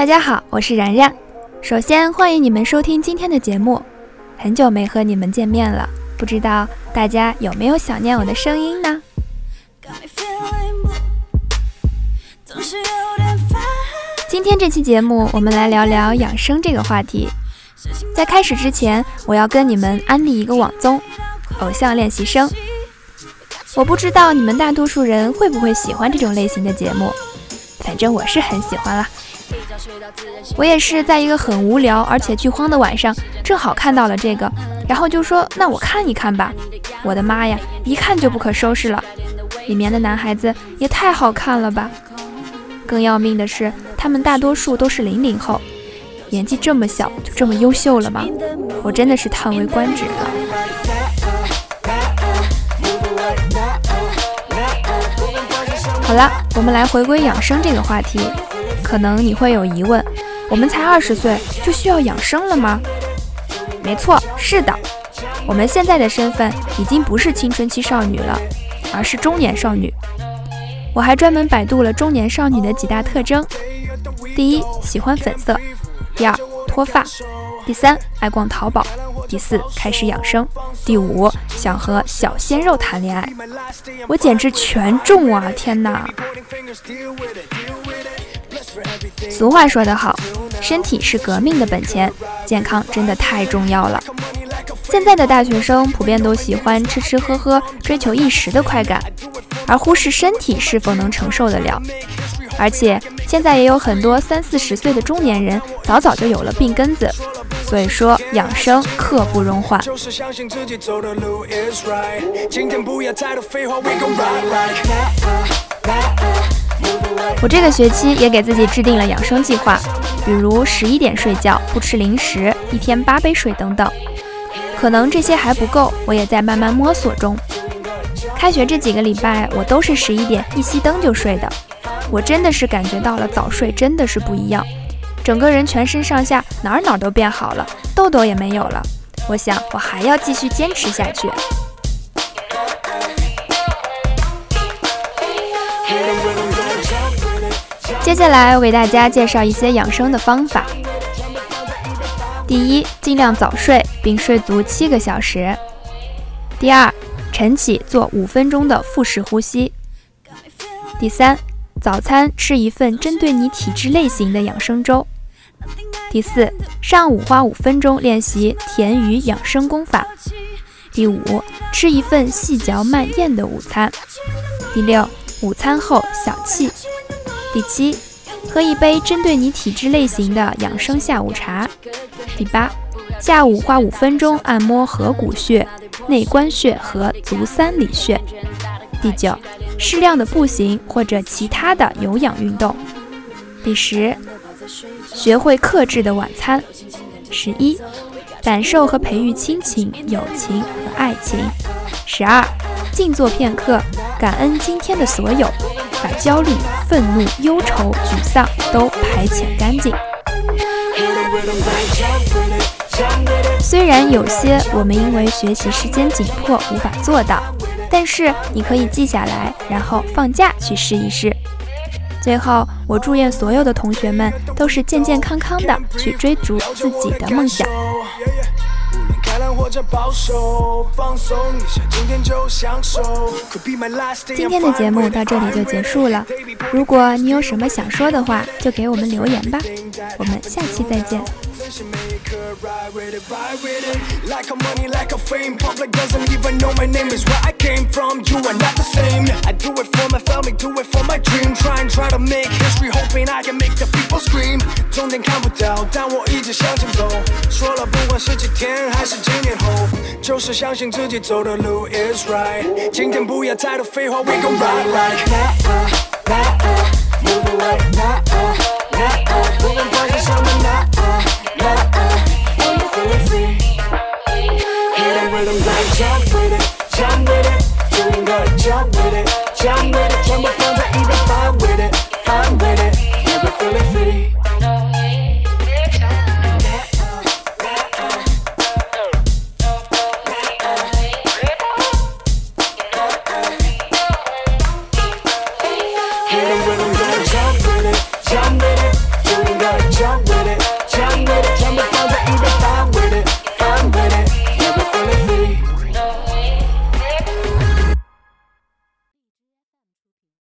大家好，我是然然。首先欢迎你们收听今天的节目。很久没和你们见面了，不知道大家有没有想念我的声音呢？今天这期节目，我们来聊聊养生这个话题。在开始之前，我要跟你们安利一个网综《偶像练习生》。我不知道你们大多数人会不会喜欢这种类型的节目，反正我是很喜欢啦。我也是在一个很无聊而且剧荒的晚上，正好看到了这个，然后就说那我看一看吧。我的妈呀，一看就不可收拾了，里面的男孩子也太好看了吧！更要命的是，他们大多数都是零零后，年纪这么小就这么优秀了吗？我真的是叹为观止了。好了，我们来回归养生这个话题。可能你会有疑问，我们才二十岁就需要养生了吗？没错，是的，我们现在的身份已经不是青春期少女了，而是中年少女。我还专门百度了中年少女的几大特征：第一，喜欢粉色；第二，脱发；第三，爱逛淘宝；第四，开始养生；第五，想和小鲜肉谈恋爱。我简直全中啊！天哪！俗话说得好，身体是革命的本钱，健康真的太重要了。现在的大学生普遍都喜欢吃吃喝喝，追求一时的快感，而忽视身体是否能承受得了。而且现在也有很多三四十岁的中年人早早就有了病根子，所以说养生刻不容缓。我这个学期也给自己制定了养生计划，比如十一点睡觉，不吃零食，一天八杯水等等。可能这些还不够，我也在慢慢摸索中。开学这几个礼拜，我都是十一点一熄灯就睡的。我真的是感觉到了早睡真的是不一样，整个人全身上下哪儿哪儿都变好了，痘痘也没有了。我想我还要继续坚持下去。接下来为大家介绍一些养生的方法。第一，尽量早睡，并睡足七个小时。第二，晨起做五分钟的腹式呼吸。第三，早餐吃一份针对你体质类型的养生粥。第四，上午花五分钟练习田鱼养生功法。第五，吃一份细嚼慢咽的午餐。第六，午餐后小憩。第七，喝一杯针对你体质类型的养生下午茶。第八，下午花五分钟按摩合谷穴、内关穴和足三里穴。第九，适量的步行或者其他的有氧运动。第十，学会克制的晚餐。十一，感受和培育亲情、友情和爱情。十二，静坐片刻，感恩今天的所有。把焦虑、愤怒、忧愁、沮丧都排遣干净。虽然有些我们因为学习时间紧迫无法做到，但是你可以记下来，然后放假去试一试。最后，我祝愿所有的同学们都是健健康康的去追逐自己的梦想。今天的节目到这里就结束了。如果你有什么想说的话，就给我们留言吧。我们下期再见。Like a money, like a fame. Public doesn't even know my name is where I came from. You are not the same. I do it for my family, do it for my dream. Try and try to make history, hoping I can make the people scream. 终点看不到，但我一直向前走。说了，不管是几天还是几年后，就是相信自己走的路 is right。今天不要太多废话，we gon' ride like that, uh, that, uh, moving like that,